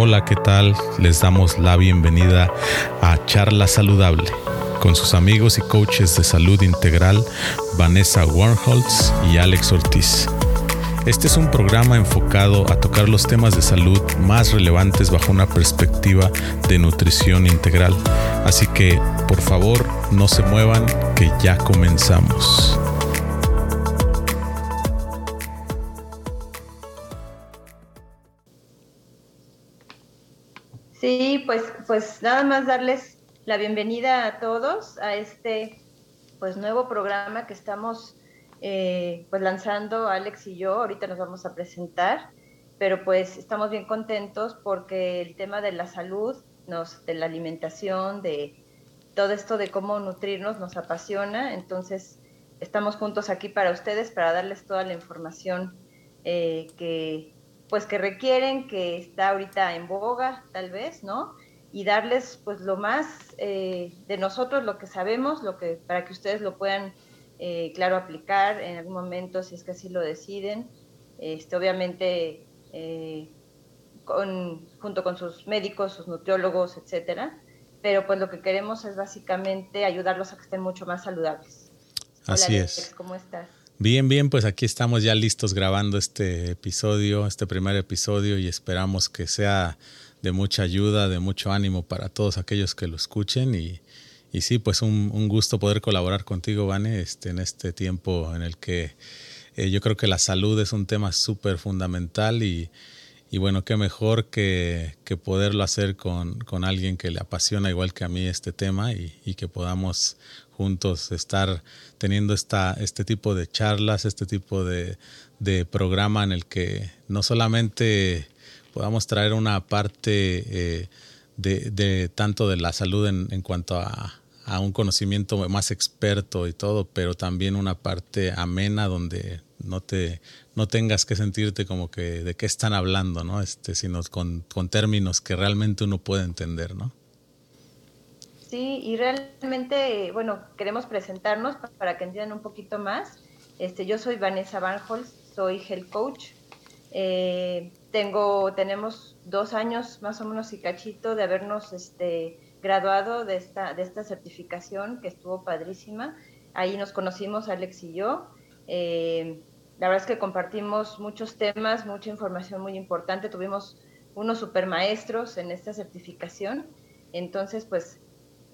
Hola, ¿qué tal? Les damos la bienvenida a Charla Saludable con sus amigos y coaches de salud integral Vanessa Warnholtz y Alex Ortiz. Este es un programa enfocado a tocar los temas de salud más relevantes bajo una perspectiva de nutrición integral. Así que, por favor, no se muevan, que ya comenzamos. Pues, nada más darles la bienvenida a todos a este pues nuevo programa que estamos eh, pues lanzando Alex y yo. Ahorita nos vamos a presentar, pero pues estamos bien contentos porque el tema de la salud, nos, de la alimentación, de todo esto de cómo nutrirnos nos apasiona. Entonces estamos juntos aquí para ustedes, para darles toda la información eh, que pues que requieren, que está ahorita en boga, tal vez, ¿no? Y darles pues lo más eh, de nosotros, lo que sabemos, lo que para que ustedes lo puedan eh, claro, aplicar en algún momento si es que así lo deciden. Este, obviamente, eh, junto con sus médicos, sus nutriólogos, etcétera. Pero pues lo que queremos es básicamente ayudarlos a que estén mucho más saludables. Así es. ¿Cómo estás? Bien, bien, pues aquí estamos ya listos grabando este episodio, este primer episodio y esperamos que sea de mucha ayuda, de mucho ánimo para todos aquellos que lo escuchen. Y, y sí, pues un, gusto poder colaborar contigo, Vane, este, en este tiempo en el que eh, yo creo que la salud es un tema súper fundamental y, y, bueno, qué mejor que, que poderlo hacer con, con, alguien que le apasiona igual que a mí este tema y, y que podamos juntos estar teniendo esta, este tipo de charlas, este tipo de, de programa en el que no solamente podamos traer una parte... Eh, de, de, tanto de la salud en, en cuanto a, a, un conocimiento más experto y todo, pero también una parte amena donde no te no tengas que sentirte como que de qué están hablando, ¿no? Este, sino con, con términos que realmente uno puede entender, ¿no? Sí, y realmente, bueno, queremos presentarnos para que entiendan un poquito más. Este, yo soy Vanessa Banholz, soy health coach. Eh, tengo, tenemos dos años más o menos y cachito de habernos este, graduado de esta, de esta certificación que estuvo padrísima. Ahí nos conocimos Alex y yo. Eh, la verdad es que compartimos muchos temas, mucha información muy importante. Tuvimos unos super maestros en esta certificación. Entonces, pues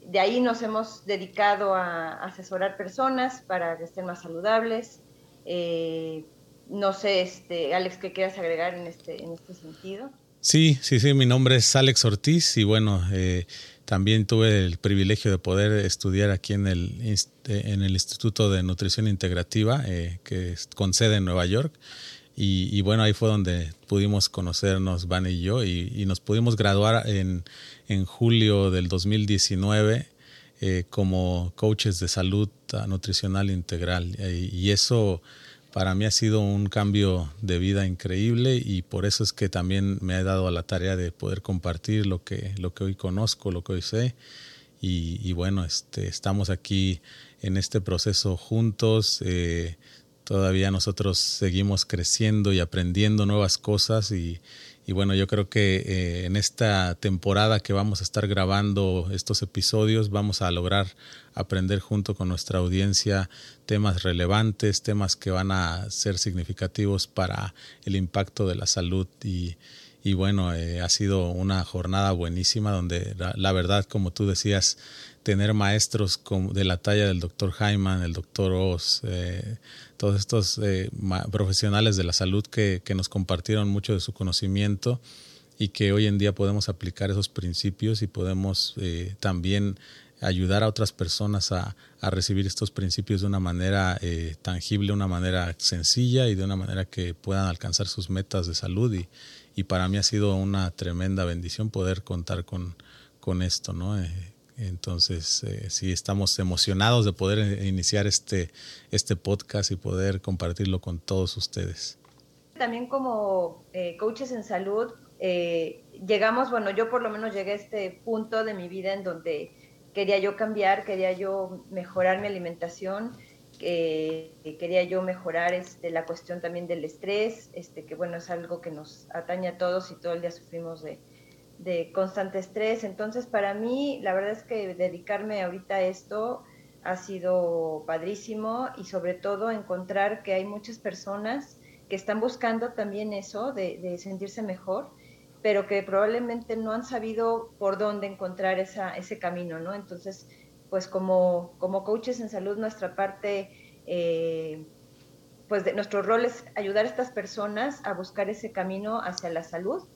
de ahí nos hemos dedicado a asesorar personas para que estén más saludables. Eh, no sé, este, Alex, ¿qué quieras agregar en este, en este sentido? Sí, sí, sí, mi nombre es Alex Ortiz y bueno, eh, también tuve el privilegio de poder estudiar aquí en el, en el Instituto de Nutrición Integrativa, eh, que con sede en Nueva York. Y, bueno, ahí fue donde pudimos conocernos, Van y yo, y, nos pudimos graduar en, en julio del 2019 eh, como coaches de salud nutricional integral. y eso para mí ha sido un cambio de vida increíble y por eso es que también me he dado a la tarea de poder compartir lo que, lo que hoy conozco, lo que hoy sé. Y, bueno, este, estamos aquí en este proceso juntos. Eh, todavía nosotros seguimos creciendo y aprendiendo nuevas cosas y, y bueno, yo creo que eh, en esta temporada que vamos a estar grabando estos episodios, vamos a lograr aprender junto con nuestra audiencia temas relevantes, temas que van a ser significativos para el impacto de la salud. Y, y bueno, eh, ha sido una jornada buenísima donde la, verdad, como tú decías, tener maestros de la talla del doctor Hyman, el doctor Oz, eh, todos estos eh, profesionales de la salud que, que, nos compartieron mucho de su conocimiento y que hoy en día podemos aplicar esos principios y podemos también ayudar a otras personas a, a, recibir estos principios de una manera tangible, una manera sencilla y de una manera que puedan alcanzar sus metas de salud y, y para mí ha sido una tremenda bendición poder contar con, con esto, ¿no? Eh, entonces, eh, sí, estamos emocionados de poder eh, iniciar este, este podcast y poder compartirlo con todos ustedes. También como coaches en salud, llegamos, bueno, yo por lo menos llegué a este punto de mi vida en donde quería yo cambiar, quería yo mejorar mi alimentación, que quería yo mejorar este, la cuestión también del estrés, este, que bueno, es algo que nos atañe a todos y todo el día sufrimos de, de constante estrés. Entonces, para mí, la verdad es que dedicarme ahorita a esto ha sido padrísimo y sobre todo encontrar que hay muchas personas que están buscando también eso, de, sentirse mejor, pero que probablemente no han sabido por dónde encontrar esa, ese camino, ¿no? Entonces, pues como, como coaches en salud, nuestra parte, eh, pues de, nuestro rol es ayudar a estas personas a buscar ese camino hacia la salud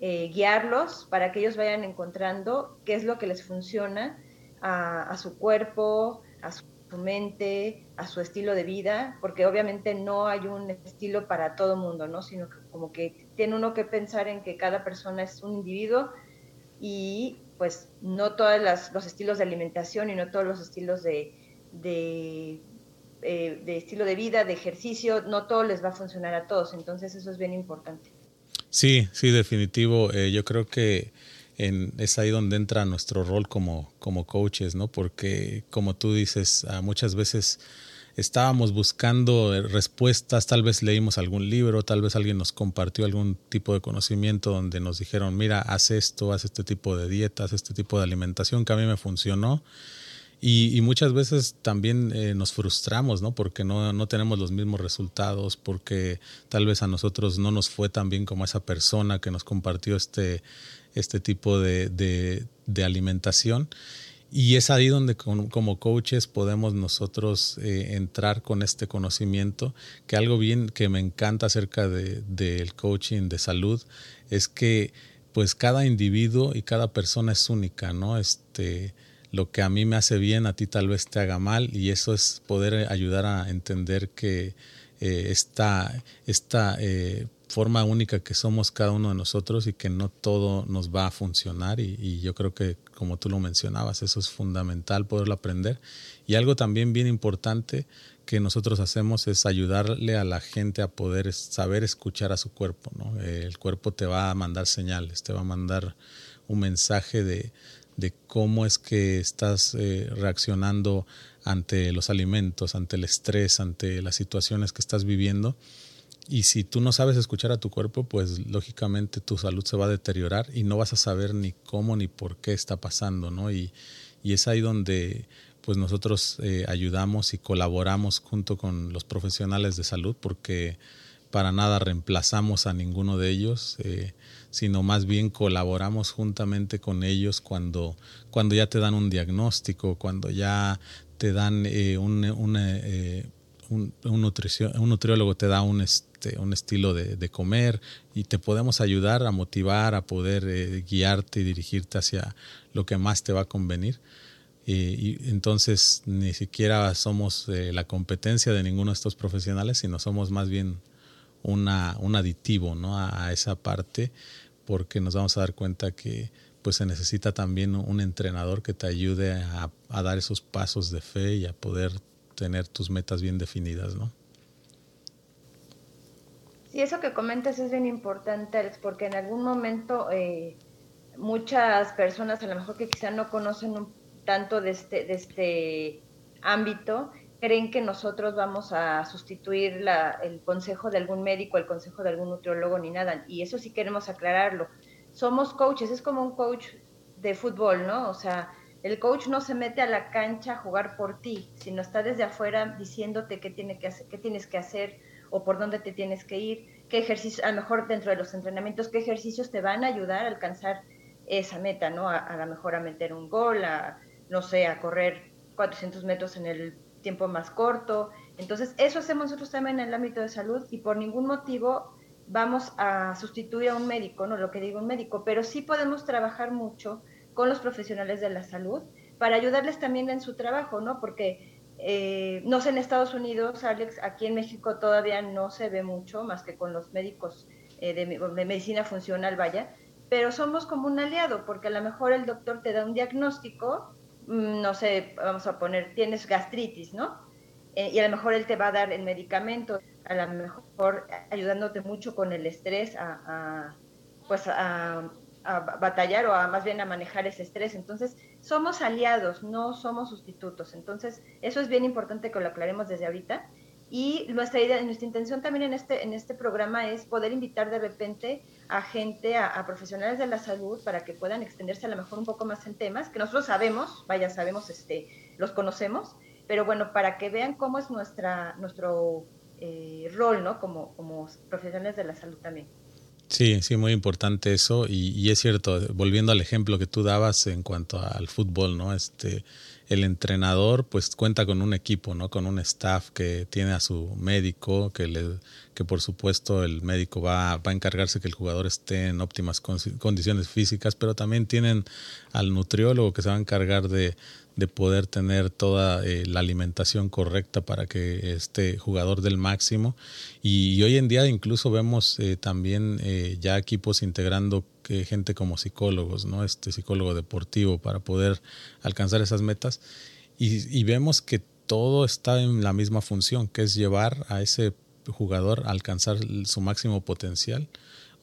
eh, guiarlos para que ellos vayan encontrando qué es lo que les funciona a, su cuerpo, a su mente, a su estilo de vida, porque obviamente no hay un estilo para todo mundo, ¿no? Sino que como que tiene uno que pensar en que cada persona es un individuo y pues no todos los estilos de alimentación y no todos los estilos de, eh, de estilo de vida, de ejercicio, no todo les va a funcionar a todos, entonces eso es bien importante. Sí, sí, definitivo. Eh, yo creo que en, es ahí donde entra nuestro rol como, como coaches, ¿no? Porque como tú dices, muchas veces estábamos buscando eh, respuestas, tal vez leímos algún libro, tal vez alguien nos compartió algún tipo de conocimiento donde nos dijeron, mira, haz esto, haz este tipo de dieta, haz este tipo de alimentación que a mí me funcionó y, muchas veces también eh, nos frustramos, ¿no? Porque no, no, tenemos los mismos resultados, porque tal vez a nosotros no nos fue tan bien como esa persona que nos compartió este, este tipo de, de, alimentación. Y es ahí donde como, coaches podemos nosotros eh, entrar con este conocimiento, que algo bien que me encanta acerca del de, coaching de salud es que pues cada individuo y cada persona es única, ¿no? Este, lo que a mí me hace bien, a ti tal vez te haga mal y eso es poder ayudar a entender que eh, esta, esta eh, forma única que somos cada uno de nosotros y que no todo nos va a funcionar y, yo creo que como tú lo mencionabas, eso es fundamental poderlo aprender y algo también bien importante que nosotros hacemos es ayudarle a la gente a poder saber escuchar a su cuerpo. ¿no? el cuerpo te va a mandar señales, te va a mandar un mensaje de, de cómo es que estás eh, reaccionando ante los alimentos, ante el estrés, ante las situaciones que estás viviendo. Y si tú no sabes escuchar a tu cuerpo, pues lógicamente tu salud se va a deteriorar y no vas a saber ni cómo ni por qué está pasando, ¿no? Y, es ahí donde pues nosotros eh, ayudamos y colaboramos junto con los profesionales de salud porque para nada reemplazamos a ninguno de ellos. Eh, sino más bien colaboramos juntamente con ellos cuando, cuando ya te dan un diagnóstico, cuando ya te dan eh, un, eh, un, un, nutriólogo te da un, este, un estilo de, comer y te podemos ayudar a motivar, a poder eh, guiarte y dirigirte hacia lo que más te va a convenir. y entonces ni siquiera somos la competencia de ninguno de estos profesionales, sino somos más bien una, un aditivo ¿no? a, esa parte porque nos vamos a dar cuenta que pues se necesita también un entrenador que te ayude a, dar esos pasos de fe y a poder tener tus metas bien definidas, ¿no? Sí, eso que comentas es bien importante, Alex, porque en algún momento eh, muchas personas, a lo mejor que quizá no conocen un, tanto de este, de este ámbito, creen que nosotros vamos a sustituir el consejo de algún médico, el consejo de algún nutriólogo ni nada. Y eso sí queremos aclararlo. Somos coaches, es como un coach de fútbol, ¿no? O sea, el coach no se mete a la cancha a jugar por ti, sino está desde afuera diciéndote qué, tiene que hacer, qué tienes que hacer o por dónde te tienes que ir, qué ejercicios, a lo mejor dentro de los entrenamientos, qué ejercicios te van a ayudar a alcanzar esa meta, ¿no? A, a lo mejor a meter un gol, a, no sé, a correr 400 metros en el tiempo más corto. Entonces, eso hacemos nosotros también en el ámbito de salud y por ningún motivo vamos a sustituir a un médico, no lo que digo un médico, pero sí podemos trabajar mucho con los profesionales de la salud para ayudarles también en su trabajo, ¿no? Porque eh, no sé en Estados Unidos, Alex, aquí en México todavía no se ve mucho más que con los médicos eh, de, de medicina funcional, vaya, pero somos como un aliado, porque a lo mejor el doctor te da un diagnóstico no sé, vamos a poner, tienes gastritis, ¿no? Eh, y a lo mejor él te va a dar el medicamento, a lo mejor ayudándote mucho con el estrés a, pues a, batallar o a más bien a manejar ese estrés. Entonces, somos aliados, no somos sustitutos. Entonces, eso es bien importante que lo aclaremos desde ahorita. Y nuestra idea, nuestra intención también en este, en este programa es poder invitar de repente a gente, a, profesionales de la salud para que puedan extenderse a lo mejor un poco más en temas que nosotros sabemos, vaya, sabemos, este, los conocemos, pero bueno, para que vean cómo es nuestra, nuestro eh, rol, ¿no? Como, como profesionales de la salud también. Sí, sí, muy importante eso. Y, y, es cierto, volviendo al ejemplo que tú dabas en cuanto al fútbol, ¿no? Este, el entrenador pues cuenta con un equipo, ¿no? Con un staff que tiene a su médico, que, le, que por supuesto el médico va, va a encargarse que el jugador esté en óptimas condiciones físicas, pero también tienen al nutriólogo que se va a encargar de, de poder tener toda eh, la alimentación correcta para que este jugador del máximo. Y, hoy en día incluso vemos eh, también eh, ya equipos integrando gente como psicólogos, ¿no? Este psicólogo deportivo para poder alcanzar esas metas. Y, vemos que todo está en la misma función, que es llevar a ese jugador a alcanzar su máximo potencial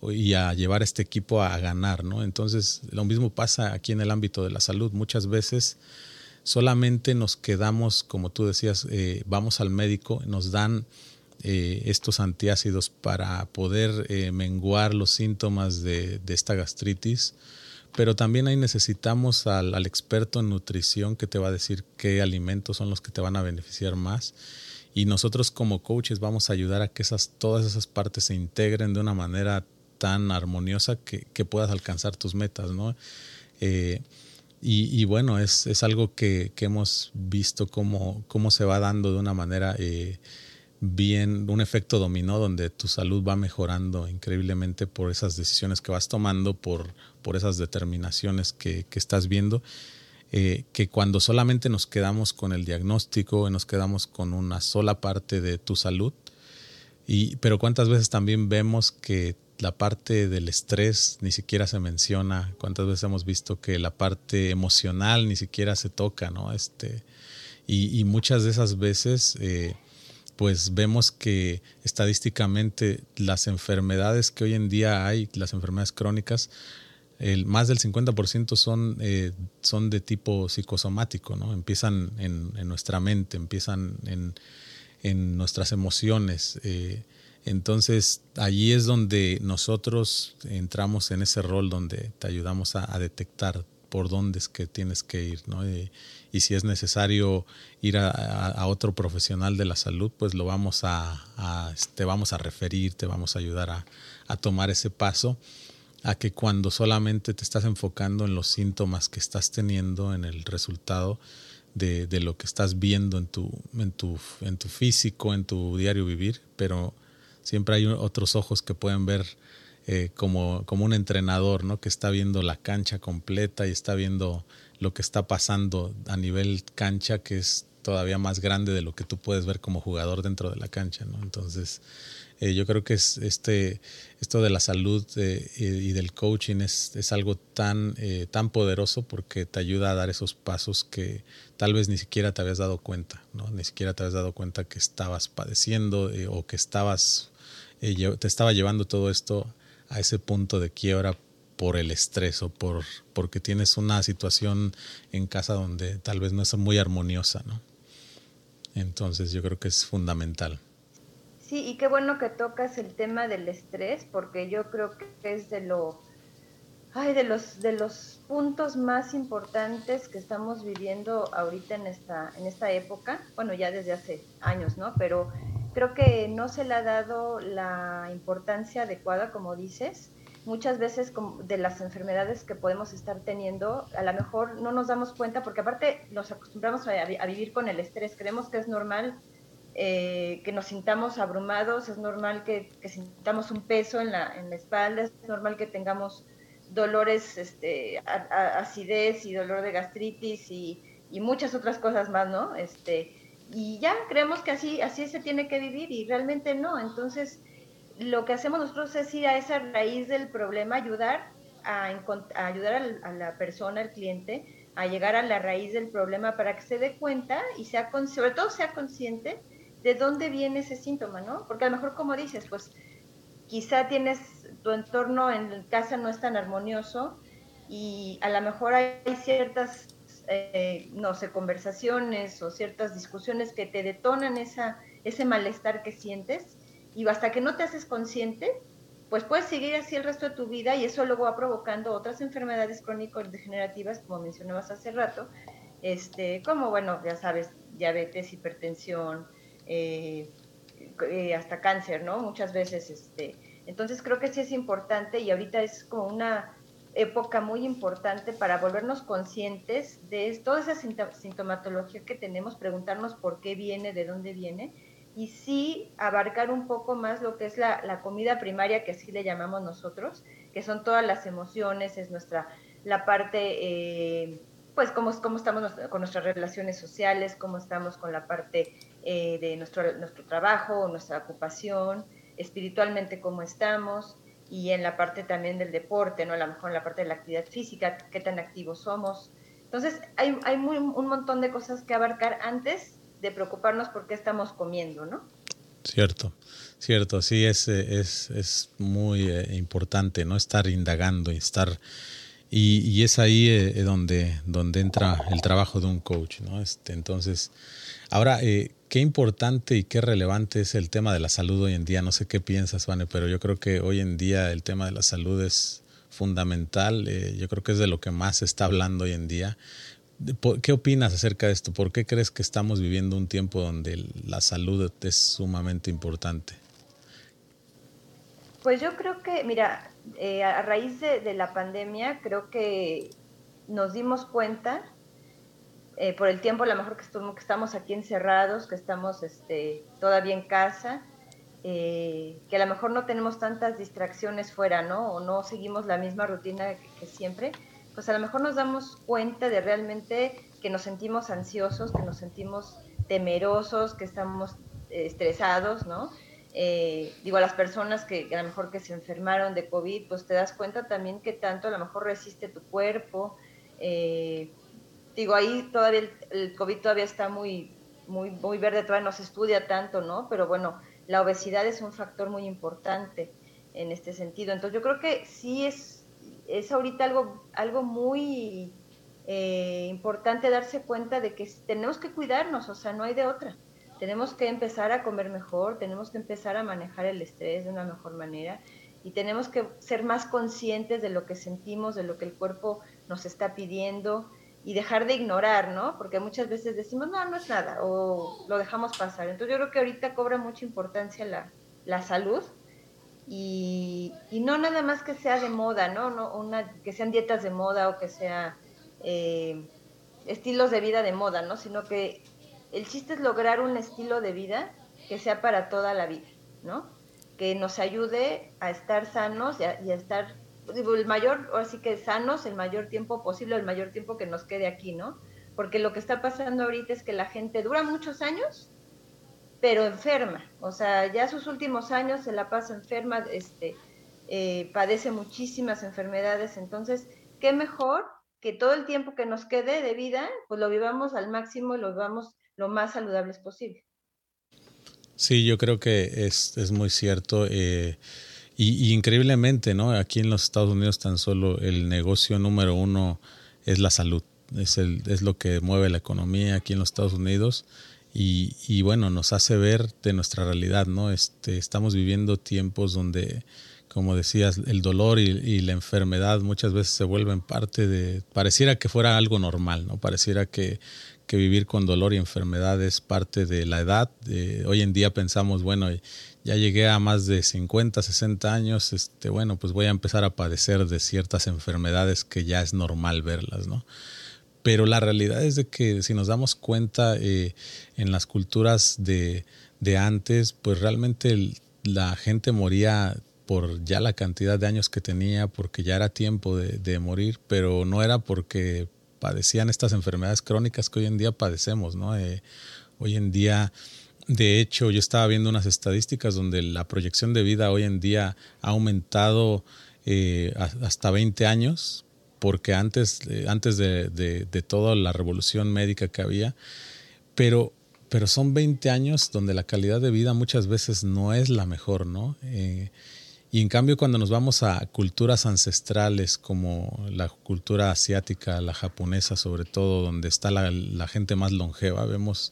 y a llevar a este equipo a ganar, ¿no? Entonces, lo mismo pasa aquí en el ámbito de la salud. Muchas veces solamente nos quedamos, como tú decías, eh, vamos al médico, nos dan eh, estos antiácidos para poder eh, menguar los síntomas de, esta gastritis, pero también ahí necesitamos al, experto en nutrición que te va a decir qué alimentos son los que te van a beneficiar más. Y nosotros como coaches vamos a ayudar a que esas, todas esas partes se integren de una manera tan armoniosa que, que puedas alcanzar tus metas, ¿no? Y, bueno, es, es algo que, que, hemos visto cómo, cómo, se va dando de una manera eh, bien, un efecto dominó donde tu salud va mejorando increíblemente por esas decisiones que vas tomando, por, por esas determinaciones que, que estás viendo. Eh, que cuando solamente nos quedamos con el diagnóstico, nos quedamos con una sola parte de tu salud, y, pero cuántas veces también vemos que la parte del estrés ni siquiera se menciona. ¿Cuántas veces hemos visto que la parte emocional ni siquiera se toca, ¿no? Este, y, muchas de esas veces, eh, pues vemos que estadísticamente las enfermedades que hoy en día hay, las enfermedades crónicas, el, más del 50% son, eh, son de tipo psicosomático, ¿no? Empiezan en, nuestra mente, empiezan en, en nuestras emociones. Eh, entonces, allí es donde nosotros entramos en ese rol donde te ayudamos a, detectar por dónde es que tienes que ir, ¿no? Y, si es necesario ir a, otro profesional de la salud, pues lo vamos a, te vamos a referir, te vamos a ayudar a, tomar ese paso, a que cuando solamente te estás enfocando en los síntomas que estás teniendo, en el resultado de, de lo que estás viendo en tu, en, tu, en tu físico, en tu diario vivir, pero siempre hay otros ojos que pueden ver eh, como, como un entrenador, ¿no? Que está viendo la cancha completa y está viendo lo que está pasando a nivel cancha, que es todavía más grande de lo que tú puedes ver como jugador dentro de la cancha, ¿no? Entonces, eh, yo creo que es este, esto de la salud eh, y, del coaching es, es algo tan, tan poderoso porque te ayuda a dar esos pasos que tal vez ni siquiera te habías dado cuenta, ¿no? Ni siquiera te habías dado cuenta que estabas padeciendo o que estabas te estaba llevando todo esto a ese punto de quiebra por el estrés o por porque tienes una situación en casa donde tal vez no es muy armoniosa, ¿no? Entonces yo creo que es fundamental. Sí, y qué bueno que tocas el tema del estrés, porque yo creo que es de lo ay, de los de los puntos más importantes que estamos viviendo ahorita en esta en esta época, bueno, ya desde hace años, ¿no? Pero creo que no se le ha dado la importancia adecuada, como dices. Muchas veces de las enfermedades que podemos estar teniendo, a lo mejor no nos damos cuenta porque aparte nos acostumbramos a, vivir con el estrés. Creemos que es normal eh, que nos sintamos abrumados, es normal que, sintamos un peso en la, en la, espalda, es normal que tengamos dolores, este, acidez y dolor de gastritis y, y, muchas otras cosas más, ¿no? Este, y ya creemos que así, así se tiene que vivir y realmente no. Entonces, lo que hacemos nosotros es ir a esa raíz del problema, ayudar a, ayudar a la persona, al cliente, a llegar a la raíz del problema para que se dé cuenta y sea, sobre todo sea consciente de dónde viene ese síntoma, ¿no? Porque a lo mejor, como dices, pues quizá tienes tu entorno en casa no es tan armonioso y a lo mejor hay ciertas eh, no sé, conversaciones o ciertas discusiones que te detonan esa, ese malestar que sientes y hasta que no te haces consciente, pues puedes seguir así el resto de tu vida y eso luego va provocando otras enfermedades crónicas degenerativas, como mencionabas hace rato, este, como, bueno, ya sabes, diabetes, hipertensión, eh, eh, hasta cáncer, ¿no? Muchas veces, este, entonces creo que sí es importante y ahorita es como una época muy importante para volvernos conscientes de toda esa sintomatología que tenemos, preguntarnos por qué viene, de dónde viene, y sí abarcar un poco más lo que es la, comida primaria, que así le llamamos nosotros, que son todas las emociones, es nuestra, la parte, eh, pues cómo, cómo estamos con nuestras relaciones sociales, cómo estamos con la parte eh, de nuestro, nuestro trabajo, nuestra ocupación, espiritualmente cómo estamos y en la parte también del deporte, ¿no? A lo mejor en la parte de la actividad física, qué tan activos somos. Entonces, hay, hay un montón de cosas que abarcar antes de preocuparnos por qué estamos comiendo, ¿no? Cierto, cierto, sí, es, es, es muy eh, importante, ¿no? Estar indagando y estar... Y, es ahí eh, donde, donde entra el trabajo de un coach, ¿no? Este, entonces, ahora, eh, qué importante y qué relevante es el tema de la salud hoy en día. No sé qué piensas, Vane, pero yo creo que hoy en día el tema de la salud es fundamental. Eh, yo creo que es de lo que más se está hablando hoy en día. ¿Qué opinas acerca de esto? ¿Por qué crees que estamos viviendo un tiempo donde la salud es sumamente importante? Pues yo creo que, mira, eh, a raíz de, de la pandemia, creo que nos dimos cuenta eh, por el tiempo a lo mejor que, que, estamos aquí encerrados, que estamos este, todavía en casa, eh, que a lo mejor no tenemos tantas distracciones fuera, ¿no? O no seguimos la misma rutina que, siempre, pues a lo mejor nos damos cuenta de realmente que nos sentimos ansiosos, que nos sentimos temerosos, que estamos eh, estresados, ¿no? digo, a las personas que, a lo mejor que se enfermaron de COVID, pues te das cuenta también que tanto a lo mejor resiste tu cuerpo, eh, digo, ahí todavía el, COVID todavía está muy, muy, verde, todavía no se estudia tanto, ¿no? Pero bueno, la obesidad es un factor muy importante en este sentido. Entonces yo creo que sí es, es ahorita algo, algo muy eh, importante darse cuenta de que tenemos que cuidarnos, o sea, no hay de otra. Tenemos que empezar a comer mejor, tenemos que empezar a manejar el estrés de una mejor manera y tenemos que ser más conscientes de lo que sentimos, de lo que el cuerpo nos está pidiendo y dejar de ignorar, ¿no? Porque muchas veces decimos, no, no es nada, o lo dejamos pasar. Entonces yo creo que ahorita cobra mucha importancia la, la salud y, y, no nada más que sea de moda, ¿no? no una, que sean dietas de moda o que sea eh, estilos de vida de moda, ¿no? Sino que el chiste es lograr un estilo de vida que sea para toda la vida, ¿no? Que nos ayude a estar sanos y a estar el mayor, así que sanos el mayor tiempo posible, el mayor tiempo que nos quede aquí, ¿no? Porque lo que está pasando ahorita es que la gente dura muchos años, pero enferma, o sea, ya sus últimos años se la pasa enferma, este, eh, padece muchísimas enfermedades, entonces, ¿qué mejor que todo el tiempo que nos quede de vida, pues lo vivamos al máximo y lo vivamos lo más saludables posible? Sí, yo creo que es, es muy cierto. Eh, y, increíblemente, ¿no? Aquí en los Estados Unidos tan solo el negocio número uno es la salud. Es, el, es lo que mueve la economía aquí en los Estados Unidos. Y, y bueno, nos hace ver de nuestra realidad, ¿no? Este, estamos viviendo tiempos donde, como decías, el dolor y, y, la enfermedad muchas veces se vuelven parte de, pareciera que fuera algo normal, ¿no? Pareciera que, que vivir con dolor y enfermedad es parte de la edad. hoy en día pensamos, bueno, ya llegué a más de 50, 60 años, este, bueno, pues voy a empezar a padecer de ciertas enfermedades que ya es normal verlas, ¿no? Pero la realidad es de que si nos damos cuenta eh, en las culturas de, de antes, pues realmente la gente moría por ya la cantidad de años que tenía, porque ya era tiempo de, morir, pero no era porque padecían estas enfermedades crónicas que hoy en día padecemos, ¿no? Eh, hoy en día, de hecho, yo estaba viendo unas estadísticas donde la proyección de vida hoy en día ha aumentado eh, hasta 20 años, porque antes, eh, antes de, de, toda la revolución médica que había, pero, pero son 20 años donde la calidad de vida muchas veces no es la mejor, ¿no? Y en cambio cuando nos vamos a culturas ancestrales como la cultura asiática, la japonesa sobre todo, donde está la, gente más longeva, vemos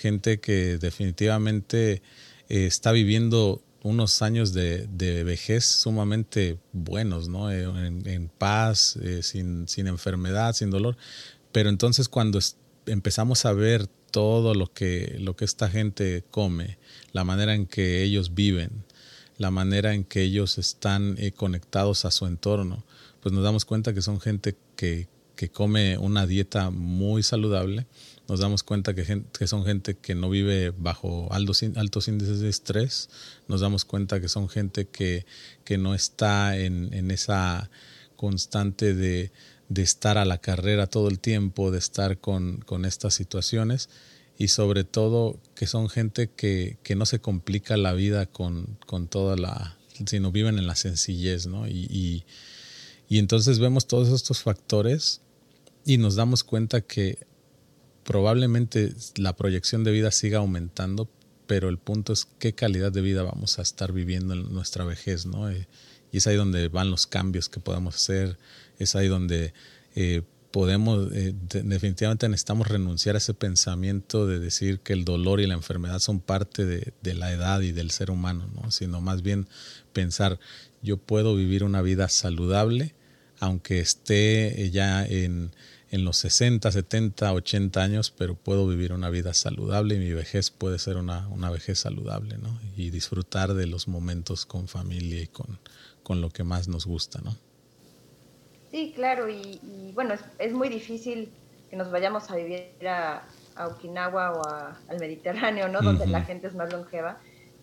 gente que definitivamente eh, está viviendo unos años de, vejez sumamente buenos, ¿no? Eh, en, paz, eh, sin, sin, enfermedad, sin dolor. Pero entonces cuando empezamos a ver todo lo que, lo que esta gente come, la manera en que ellos viven, la manera en que ellos están conectados a su entorno, pues nos damos cuenta que son gente que, que come una dieta muy saludable, nos damos cuenta que, que son gente que no vive bajo altos, altos, índices de estrés, nos damos cuenta que son gente que, que no está en, en esa constante de, de, estar a la carrera todo el tiempo, de estar con, con estas situaciones y sobre todo que son gente que, que no se complica la vida con, con, toda la, sino viven en la sencillez, ¿no? Y, y, y entonces vemos todos estos factores y nos damos cuenta que probablemente la proyección de vida siga aumentando, pero el punto es qué calidad de vida vamos a estar viviendo en nuestra vejez, ¿no? Eh, y es ahí donde van los cambios que podemos hacer, es ahí donde eh, podemos, eh, definitivamente necesitamos renunciar a ese pensamiento de decir que el dolor y la enfermedad son parte de, de la edad y del ser humano, ¿no? Sino más bien pensar, yo puedo vivir una vida saludable, aunque esté ya en en los 60, 70, 80 años, pero puedo vivir una vida saludable y mi vejez puede ser una, una vejez saludable, ¿no? Y disfrutar de los momentos con familia y con, con lo que más nos gusta, ¿no? Sí, claro, y, bueno, es, muy difícil que nos vayamos a vivir a, Okinawa o al Mediterráneo, ¿no? Donde la gente es más longeva.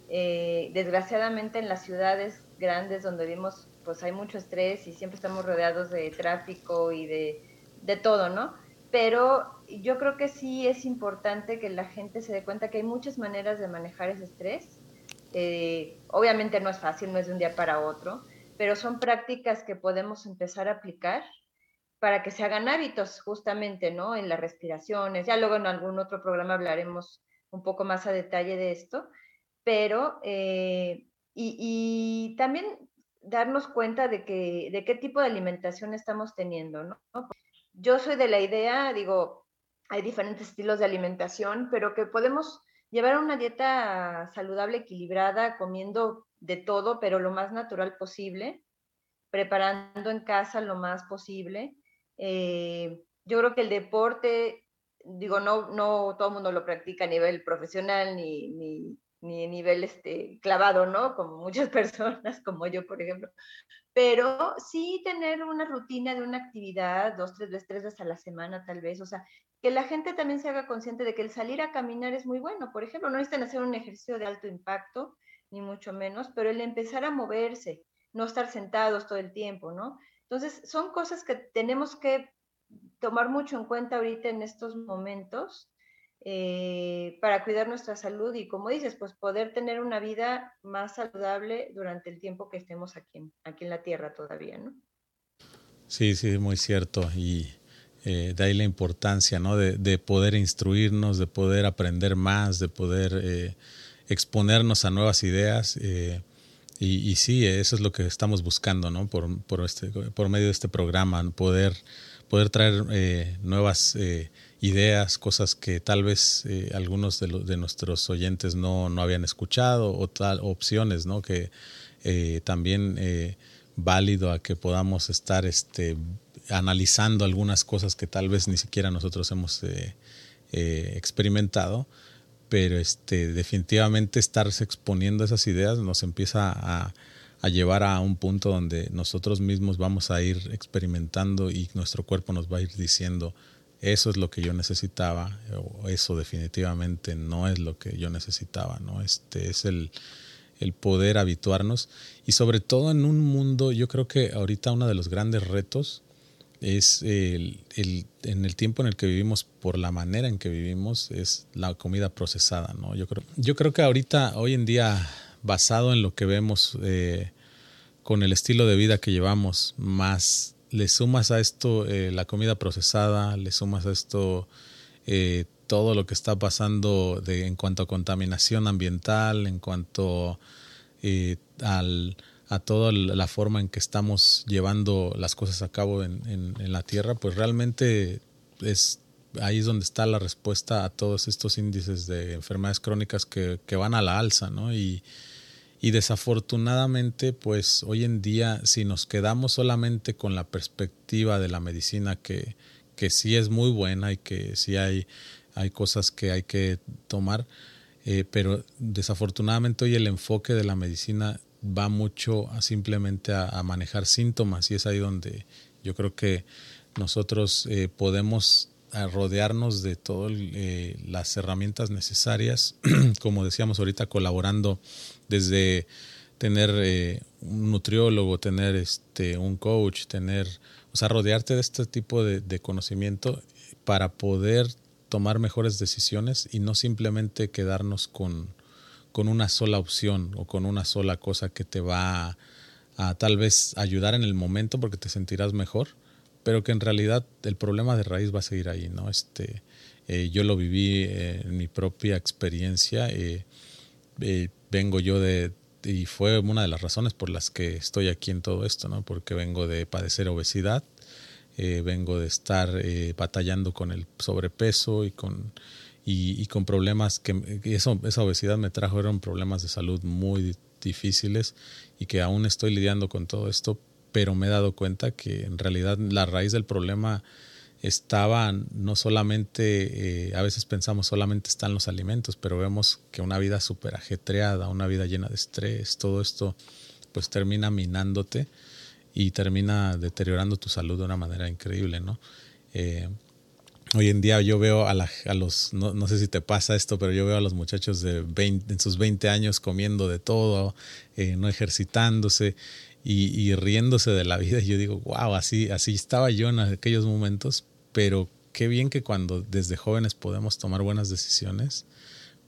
Eh, desgraciadamente en las ciudades grandes donde vivimos, pues hay mucho estrés y siempre estamos rodeados de tráfico y de de todo, ¿no? Pero yo creo que sí es importante que la gente se dé cuenta que hay muchas maneras de manejar ese estrés. Eh, obviamente no es fácil, no es de un día para otro, pero son prácticas que podemos empezar a aplicar para que se hagan hábitos justamente, ¿no? En las respiraciones. Ya luego en algún otro programa hablaremos un poco más a detalle de esto, pero eh, y, y, también darnos cuenta de, que, de qué tipo de alimentación estamos teniendo, ¿no? Yo soy de la idea, digo, hay diferentes estilos de alimentación, pero que podemos llevar una dieta saludable, equilibrada, comiendo de todo, pero lo más natural posible, preparando en casa lo más posible. Eh, yo creo que el deporte, digo, no, no todo el mundo lo practica a nivel profesional ni, ni, ni a nivel este, clavado, ¿no? Como muchas personas, como yo, por ejemplo pero sí tener una rutina de una actividad, dos, tres veces, tres veces a la semana tal vez, o sea, que la gente también se haga consciente de que el salir a caminar es muy bueno, por ejemplo, no necesitan hacer un ejercicio de alto impacto, ni mucho menos, pero el empezar a moverse, no estar sentados todo el tiempo, ¿no? Entonces, son cosas que tenemos que tomar mucho en cuenta ahorita en estos momentos eh, para cuidar nuestra salud y, como dices, pues poder tener una vida más saludable durante el tiempo que estemos aquí en, aquí en la Tierra todavía, ¿no? Sí, sí, muy cierto. Y eh, de ahí la importancia, ¿no? De, poder instruirnos, de poder aprender más, de poder eh, exponernos a nuevas ideas. y, y, sí, eso es lo que estamos buscando, ¿no? Por, por, este, por medio de este programa, poder, poder traer nuevas ideas, cosas que tal vez eh, algunos de, nuestros oyentes no, no, habían escuchado o tal, opciones, ¿no? Que eh, también eh, válido a que podamos estar este, analizando algunas cosas que tal vez ni siquiera nosotros hemos experimentado, pero este, definitivamente estarse exponiendo esas ideas nos empieza a llevar a un punto donde nosotros mismos vamos a ir experimentando y nuestro cuerpo nos va a ir diciendo, eso es lo que yo necesitaba, o eso definitivamente no es lo que yo necesitaba, ¿no? Este es el, el poder habituarnos y sobre todo en un mundo, yo creo que ahorita uno de los grandes retos es el, el, en el tiempo en el que vivimos, por la manera en que vivimos, es la comida procesada, ¿no? Yo creo, yo creo que ahorita, hoy en día, basado en lo que vemos eh, con el estilo de vida que llevamos, más le sumas a esto eh, la comida procesada, le sumas a esto eh, todo lo que está pasando de, en cuanto a contaminación ambiental, en cuanto eh, al, a toda la forma en que estamos llevando las cosas a cabo en, en, la Tierra, pues realmente es ahí es donde está la respuesta a todos estos índices de enfermedades crónicas que, que van a la alza, ¿no? Y, Y desafortunadamente, pues hoy en día, si nos quedamos solamente con la perspectiva de la medicina, que, que sí es muy buena y que sí hay, hay cosas que hay que tomar, eh, pero desafortunadamente hoy el enfoque de la medicina va mucho a simplemente a, manejar síntomas y es ahí donde yo creo que nosotros eh, podemos rodearnos de todas eh, las herramientas necesarias, como decíamos ahorita, colaborando desde tener eh, un nutriólogo, tener este, un coach, tener, o sea, rodearte de este tipo de, conocimiento para poder tomar mejores decisiones y no simplemente quedarnos con, con una sola opción o con una sola cosa que te va a, a tal vez ayudar en el momento porque te sentirás mejor, pero que en realidad el problema de raíz va a seguir ahí, ¿no? Este, eh, yo lo viví eh, en mi propia experiencia. Eh, vengo yo de, y fue una de las razones por las que estoy aquí en todo esto, ¿no? Porque vengo de padecer obesidad, vengo de estar batallando con el sobrepeso y con, y, con problemas que, esa obesidad me trajo, eran problemas de salud muy difíciles y que aún estoy lidiando con todo esto, pero me he dado cuenta que en realidad la raíz del problema estaba no solamente, eh, a veces pensamos solamente están los alimentos, pero vemos que una vida súper ajetreada, una vida llena de estrés, todo esto pues termina minándote y termina deteriorando tu salud de una manera increíble, ¿no? Eh, hoy en día yo veo a, a los, no, sé si te pasa esto, pero yo veo a los muchachos de 20, en sus 20 años comiendo de todo, eh, no ejercitándose y, riéndose de la vida. Y yo digo, wow, así, así estaba yo en aquellos momentos, pero qué bien que cuando desde jóvenes podemos tomar buenas decisiones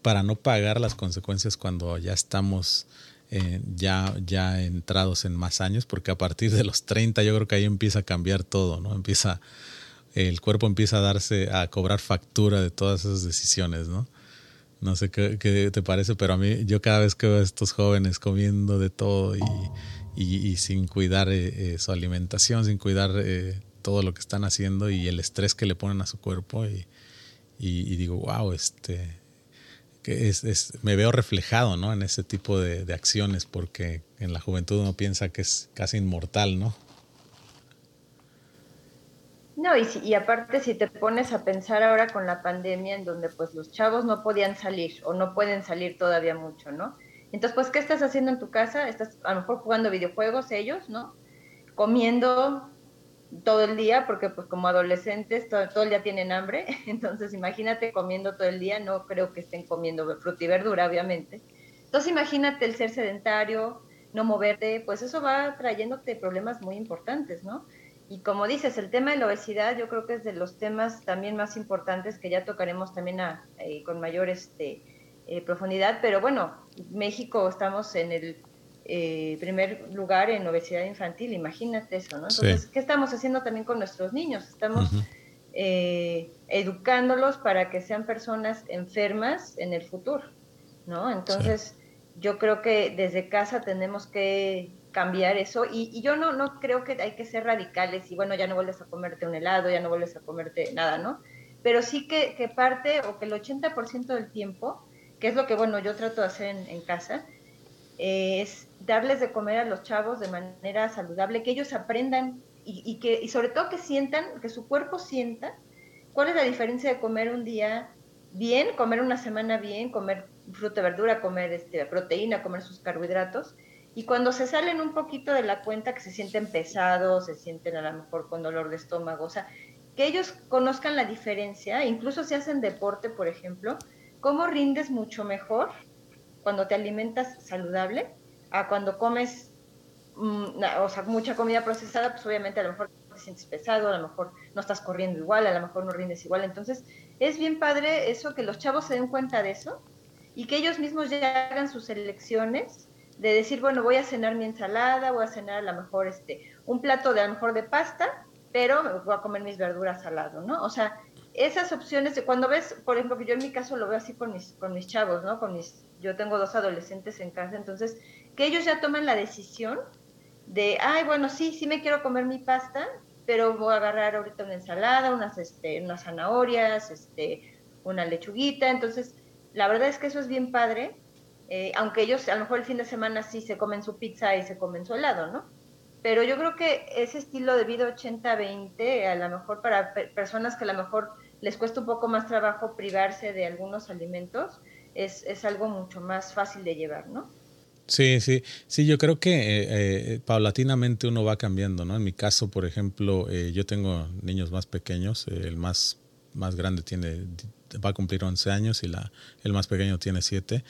para no pagar las consecuencias cuando ya estamos eh, ya, ya entrados en más años, porque a partir de los 30 yo creo que ahí empieza a cambiar todo, ¿no? Empieza, el cuerpo empieza a darse, a cobrar factura de todas esas decisiones, ¿no? No sé qué, qué te parece, pero a mí, yo cada vez que veo a estos jóvenes comiendo de todo y y, sin cuidar eh, eh, su alimentación, sin cuidar eh, todo lo que están haciendo y el estrés que le ponen a su cuerpo. Y, y digo, wow, este, que es, es, me veo reflejado ¿no? en ese tipo de, acciones porque en la juventud uno piensa que es casi inmortal, ¿no? No, y, y aparte si te pones a pensar ahora con la pandemia en donde pues los chavos no podían salir o no pueden salir todavía mucho, ¿no? Entonces, pues, ¿qué estás haciendo en tu casa? Estás a lo mejor jugando videojuegos ellos, ¿no? Comiendo todo el día, porque pues como adolescentes todo, el día tienen hambre, entonces imagínate comiendo todo el día, no creo que estén comiendo fruta y verdura, obviamente. Entonces imagínate el ser sedentario, no moverte, pues eso va trayéndote problemas muy importantes, ¿no? Y como dices, el tema de la obesidad yo creo que es de los temas también más importantes que ya tocaremos también eh, con mayor este, eh, profundidad, pero bueno, México estamos en el eh, primer lugar en obesidad infantil, imagínate eso, ¿no? Entonces, ¿qué estamos haciendo también con nuestros niños? Estamos eh, educándolos para que sean personas enfermas en el futuro, ¿no? Entonces, yo creo que desde casa tenemos que cambiar eso y, yo no, no creo que hay que ser radicales y bueno, ya no vuelves a comerte un helado, ya no vuelves a comerte nada, ¿no? Pero sí que, que parte o que el 80% del tiempo que es lo que, bueno, yo trato de hacer en, casa, es darles de comer a los chavos de manera saludable, que ellos aprendan y, que, y sobre todo que sientan, que su cuerpo sienta cuál es la diferencia de comer un día bien, comer una semana bien, comer fruta, verdura, comer este, proteína, comer sus carbohidratos. Y cuando se salen un poquito de la cuenta, que se sienten pesados, se sienten a lo mejor con dolor de estómago, o sea, que ellos conozcan la diferencia, incluso si hacen deporte, por ejemplo, cómo rindes mucho mejor cuando te alimentas saludable a cuando comes mm, o sea, mucha comida procesada, pues obviamente a lo mejor te sientes pesado, a lo mejor no estás corriendo igual, a lo mejor no rindes igual. Entonces, es bien padre eso, que los chavos se den cuenta de eso y que ellos mismos ya hagan sus elecciones de decir, bueno, voy a cenar mi ensalada, voy a cenar a lo mejor este, un plato de a lo mejor de pasta, pero voy a comer mis verduras al lado, ¿no? O sea, esas opciones, de cuando ves, por ejemplo, que yo en mi caso lo veo así con mis, con mis chavos, ¿no? Con mis, yo tengo dos adolescentes en casa, entonces, que ellos ya toman la decisión de, ay, bueno, sí, sí me quiero comer mi pasta, pero voy a agarrar ahorita una ensalada, unas, este, unas zanahorias, este, una lechuguita, entonces, la verdad es que eso es bien padre, eh, aunque ellos a lo mejor el fin de semana sí se comen su pizza y se comen su helado, ¿no? Pero yo creo que ese estilo de vida 80-20, a lo mejor para personas que a lo mejor les cuesta un poco más trabajo privarse de algunos alimentos, es, es algo mucho más fácil de llevar, ¿no? Sí, sí, sí, yo creo que eh, eh, paulatinamente uno va cambiando, ¿no? En mi caso, por ejemplo, eh, yo tengo niños más pequeños, el más, más grande tiene, va a cumplir 11 años y la, el más pequeño tiene 7.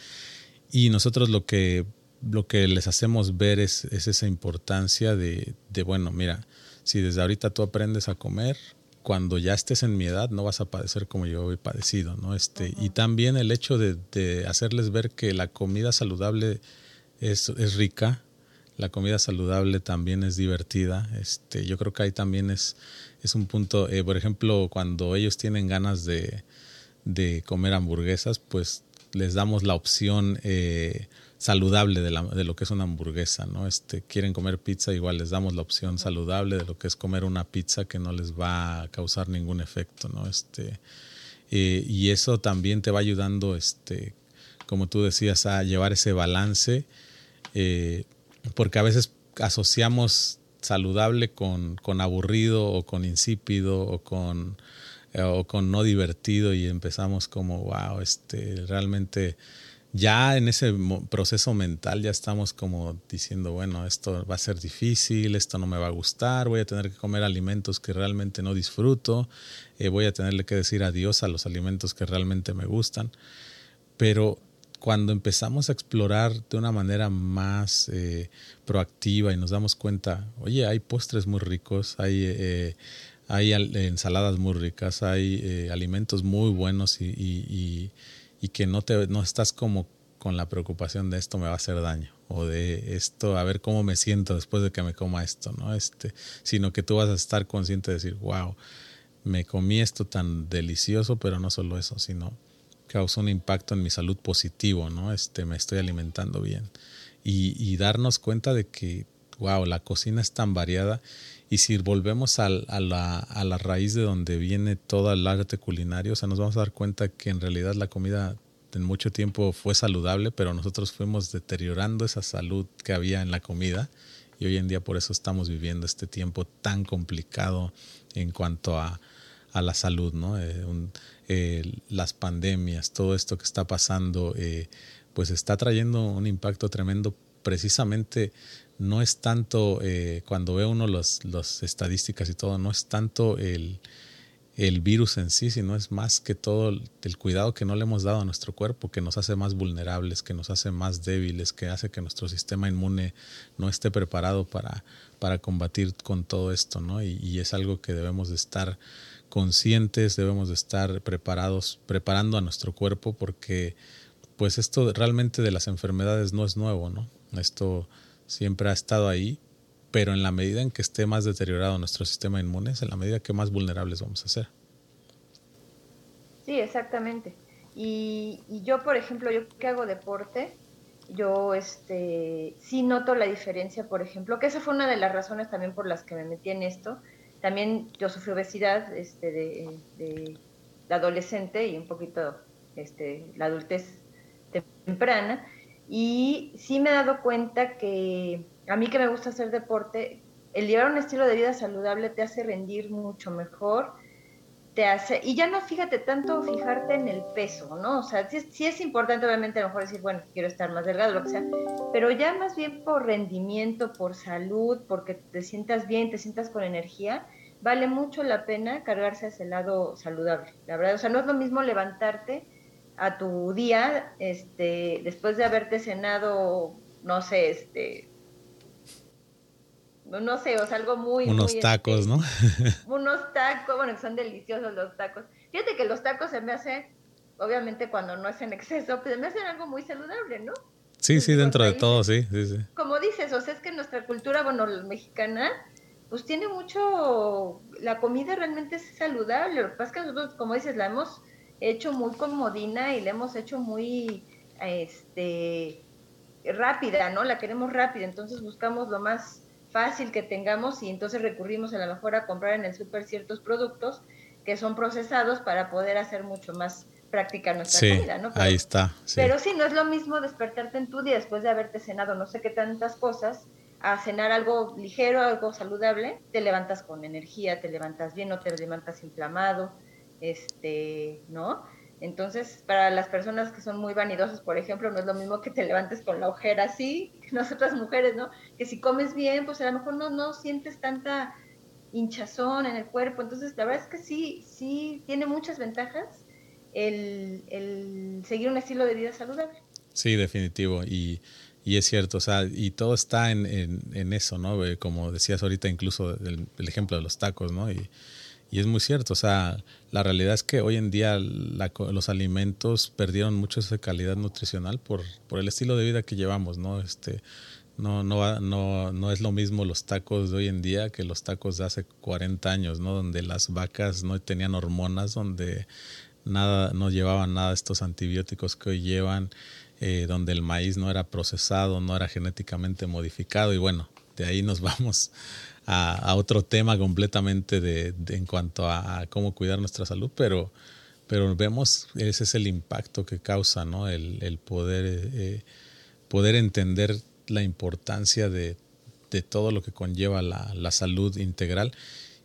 Y nosotros lo que, lo que les hacemos ver es, es esa importancia de, de, bueno, mira, si desde ahorita tú aprendes a comer, cuando ya estés en mi edad no vas a padecer como yo he padecido, ¿no? Este, Y también el hecho de, de, hacerles ver que la comida saludable es, es, rica, la comida saludable también es divertida, este, yo creo que ahí también es, es un punto, eh, por ejemplo, cuando ellos tienen ganas de, de comer hamburguesas, pues les damos la opción eh, saludable de, la, de, lo que es una hamburguesa, ¿no? Este, quieren comer pizza, igual les damos la opción saludable de lo que es comer una pizza que no les va a causar ningún efecto, ¿no? Este, eh, y eso también te va ayudando, este, como tú decías, a llevar ese balance, eh, porque a veces asociamos saludable con, con aburrido o con insípido o con eh, o con no divertido y empezamos como, wow, este, realmente ya en ese proceso mental ya estamos como diciendo, bueno, esto va a ser difícil, esto no me va a gustar, voy a tener que comer alimentos que realmente no disfruto, eh, voy a tenerle que decir adiós a los alimentos que realmente me gustan. Pero cuando empezamos a explorar de una manera más eh, proactiva y nos damos cuenta, oye, hay postres muy ricos, hay... Eh, hay ensaladas muy ricas, hay eh, alimentos muy buenos y, que no, te, no estás como con la preocupación de esto me va a hacer daño o de esto a ver cómo me siento después de que me coma esto, ¿no? Este, sino que tú vas a estar consciente de decir, wow, me comí esto tan delicioso, pero no solo eso, sino causó un impacto en mi salud positivo, ¿no? Este, me estoy alimentando bien. Y, y darnos cuenta de que, wow, la cocina es tan variada y si volvemos a, la, a, la, raíz de donde viene todo el arte culinario, o sea, nos vamos a dar cuenta que en realidad la comida en mucho tiempo fue saludable, pero nosotros fuimos deteriorando esa salud que había en la comida y hoy en día por eso estamos viviendo este tiempo tan complicado en cuanto a, a la salud, ¿no? Eh, eh, las pandemias, todo esto que está pasando, eh, pues está trayendo un impacto tremendo precisamente no es tanto, eh, cuando ve uno las los estadísticas y todo, no es tanto el, el, virus en sí, sino es más que todo el cuidado que no le hemos dado a nuestro cuerpo, que nos hace más vulnerables, que nos hace más débiles, que hace que nuestro sistema inmune no esté preparado para, para combatir con todo esto, ¿no? Y, y es algo que debemos de estar conscientes, debemos de estar preparados, preparando a nuestro cuerpo, porque pues esto realmente de las enfermedades no es nuevo, ¿no? Esto siempre ha estado ahí, pero en la medida en que esté más deteriorado nuestro sistema inmune, es en la medida que más vulnerables vamos a ser. Sí, exactamente. Y, yo, por ejemplo, yo que hago deporte, yo este, sí noto la diferencia, por ejemplo, que esa fue una de las razones también por las que me metí en esto. También yo sufrí obesidad este, de, de, de adolescente y un poquito este, la adultez temprana. Y sí me he dado cuenta que a mí que me gusta hacer deporte, el llevar un estilo de vida saludable te hace rendir mucho mejor, te hace, y ya no fíjate tanto fijarte en el peso, ¿no? O sea, sí, es importante obviamente a lo mejor decir, bueno, quiero estar más delgado, lo que sea, pero ya más bien por rendimiento, por salud, porque te sientas bien, te sientas con energía, vale mucho la pena cargarse a ese lado saludable, la verdad, o sea, no es lo mismo levantarte a tu día, este, después de haberte cenado, no sé, este, no, sé, o sea, algo muy... Unos este, tacos, ¿no? unos tacos, bueno, que son deliciosos los tacos. Fíjate que los tacos se me hacen, obviamente cuando no es en exceso, pues se me hacen algo muy saludable, ¿no? Sí, sí, dentro de todo, sí, sí, sí. Como dices, o sea, es que nuestra cultura, bueno, la mexicana, pues tiene mucho, la comida realmente es saludable, lo que pasa es que nosotros, como dices, la hemos hecho muy comodina y la hemos hecho muy este rápida, ¿no? La queremos rápida, entonces buscamos lo más fácil que tengamos y entonces recurrimos a lo mejor a comprar en el súper ciertos productos que son procesados para poder hacer mucho más practicar nuestra comida, ¿no? ahí está. Pero sí, no es lo mismo despertarte en tu día después de haberte cenado no sé qué tantas cosas, a cenar algo ligero, algo saludable, te levantas con energía, te levantas bien, no te levantas inflamado, este, ¿no? Entonces, para las personas que son muy vanidosas, por ejemplo, no es lo mismo que te levantes con la ojera así, que nosotras mujeres, ¿no? Que si comes bien, pues a lo mejor no, no sientes tanta hinchazón en el cuerpo. Entonces, la verdad es que sí, sí tiene muchas ventajas el, el seguir un estilo de vida saludable. Sí, definitivo. Y, y es cierto, o sea, y todo está en, en, eso, ¿no? Eh, como decías ahorita, incluso el, el ejemplo de los tacos, ¿no? Y, y es muy cierto, o sea, la realidad es que hoy en día los alimentos perdieron mucho esa calidad nutricional por, por el estilo de vida que llevamos, ¿no? Este, no, no, no, no es lo mismo los tacos de hoy en día que los tacos de hace 40 años, ¿no? Donde las vacas no tenían hormonas, donde nada, no llevaban nada estos antibióticos que hoy llevan, eh, donde el maíz no era procesado, no era genéticamente modificado y bueno, de ahí nos vamos a, otro tema completamente de, en cuanto a, cómo cuidar nuestra salud, pero, pero vemos, ese es el impacto que causa, ¿no? El, poder, eh, poder entender la importancia de, todo lo que conlleva la, salud integral.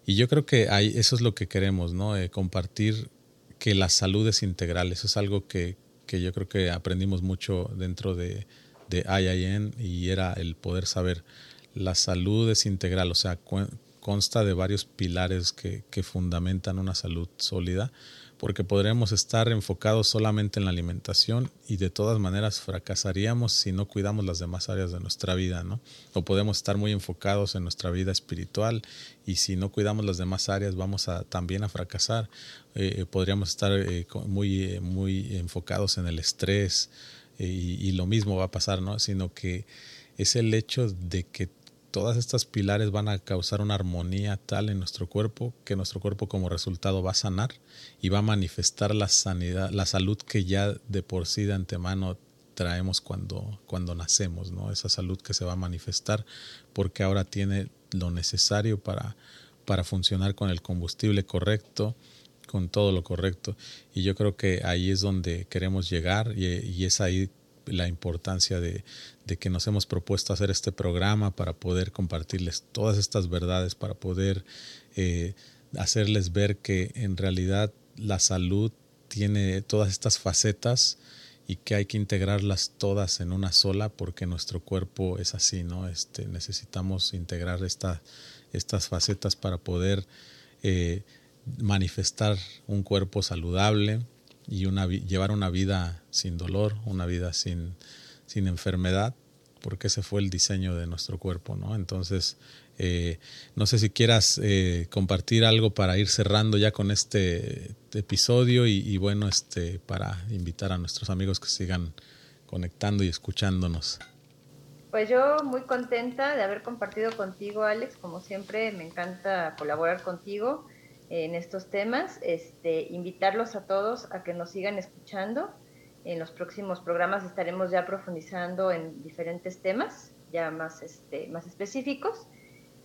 Y yo creo que hay, eso es lo que queremos, ¿no? Eh, compartir que la salud es integral. Eso es algo que, que yo creo que aprendimos mucho dentro de, de IIN y era el poder saber la salud es integral, o sea, consta de varios pilares que, fundamentan una salud sólida, porque podríamos estar enfocados solamente en la alimentación y de todas maneras fracasaríamos si no cuidamos las demás áreas de nuestra vida, ¿no? O podemos estar muy enfocados en nuestra vida espiritual y si no cuidamos las demás áreas vamos a también a fracasar. Eh, eh, podríamos estar eh, muy, muy enfocados en el estrés y, y, lo mismo va a pasar, ¿no? Sino que es el hecho de que todas estas pilares van a causar una armonía tal en nuestro cuerpo que nuestro cuerpo como resultado va a sanar y va a manifestar la sanidad, la salud que ya de por sí de antemano traemos cuando, cuando nacemos, ¿no? Esa salud que se va a manifestar porque ahora tiene lo necesario para, para funcionar con el combustible correcto, con todo lo correcto. Y yo creo que ahí es donde queremos llegar y, y es ahí la importancia de, que nos hemos propuesto hacer este programa para poder compartirles todas estas verdades, para poder eh, hacerles ver que en realidad la salud tiene todas estas facetas y que hay que integrarlas todas en una sola porque nuestro cuerpo es así, ¿no? Este, necesitamos integrar esta, estas facetas para poder eh, manifestar un cuerpo saludable, y una, llevar una vida sin dolor, una vida sin, sin enfermedad, porque ese fue el diseño de nuestro cuerpo, ¿no? Entonces, eh, no sé si quieras eh, compartir algo para ir cerrando ya con este episodio y, bueno, este, para invitar a nuestros amigos que sigan conectando y escuchándonos. Pues yo muy contenta de haber compartido contigo, Alex. Como siempre, me encanta colaborar contigo en estos temas. Este, invitarlos a todos a que nos sigan escuchando. En los próximos programas estaremos ya profundizando en diferentes temas, ya más, este, más específicos.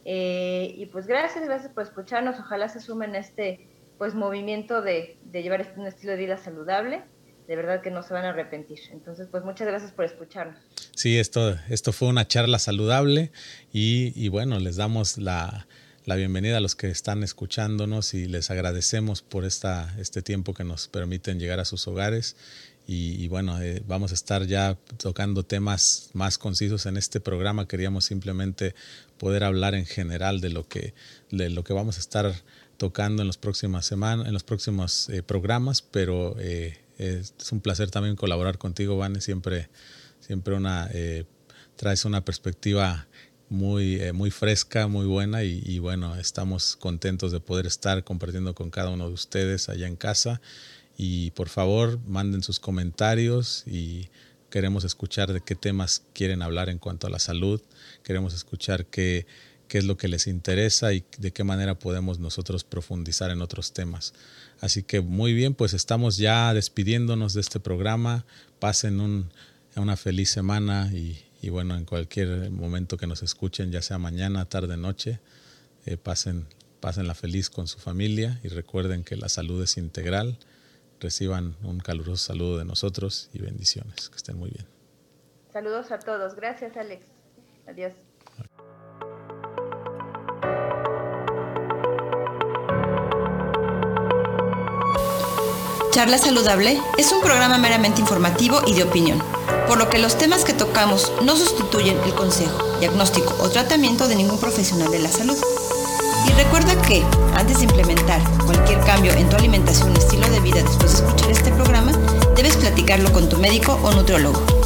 Eh, y pues gracias, gracias por escucharnos. Ojalá se sumen a este pues, movimiento de, de llevar este, un estilo de vida saludable. De verdad que no se van a arrepentir. Entonces, pues muchas gracias por escucharnos. Sí, esto, esto fue una charla saludable y, y bueno, les damos la, la bienvenida a los que están escuchándonos y les agradecemos por esta, este tiempo que nos permiten llegar a sus hogares. Y, bueno, eh, vamos a estar ya tocando temas más concisos en este programa. Queríamos simplemente poder hablar en general de lo que, de lo que vamos a estar tocando en las próximas semanas, en los próximos eh, programas, pero eh, es, un placer también colaborar contigo, Vane. Siempre, siempre una, traes una perspectiva muy, eh, muy fresca, muy buena y, bueno, estamos contentos de poder estar compartiendo con cada uno de ustedes allá en casa y por favor manden sus comentarios y queremos escuchar de qué temas quieren hablar en cuanto a la salud, queremos escuchar qué, qué es lo que les interesa y de qué manera podemos nosotros profundizar en otros temas. Así que muy bien, pues estamos ya despidiéndonos de este programa. Pasen un, una feliz semana y, y bueno, en cualquier momento que nos escuchen, ya sea mañana, tarde, noche, eh, pasen, la feliz con su familia y recuerden que la salud es integral reciban un caluroso saludo de nosotros y bendiciones. Que estén muy bien. Saludos a todos. Gracias, Alex. Adiós. Charla Saludable es un programa meramente informativo y de opinión, por lo que los temas que tocamos no sustituyen el consejo, diagnóstico o tratamiento de ningún profesional de la salud. Y recuerda que, antes de implementar cualquier cambio en tu alimentación o estilo de vida después de escuchar este programa, debes platicarlo con tu médico o nutriólogo.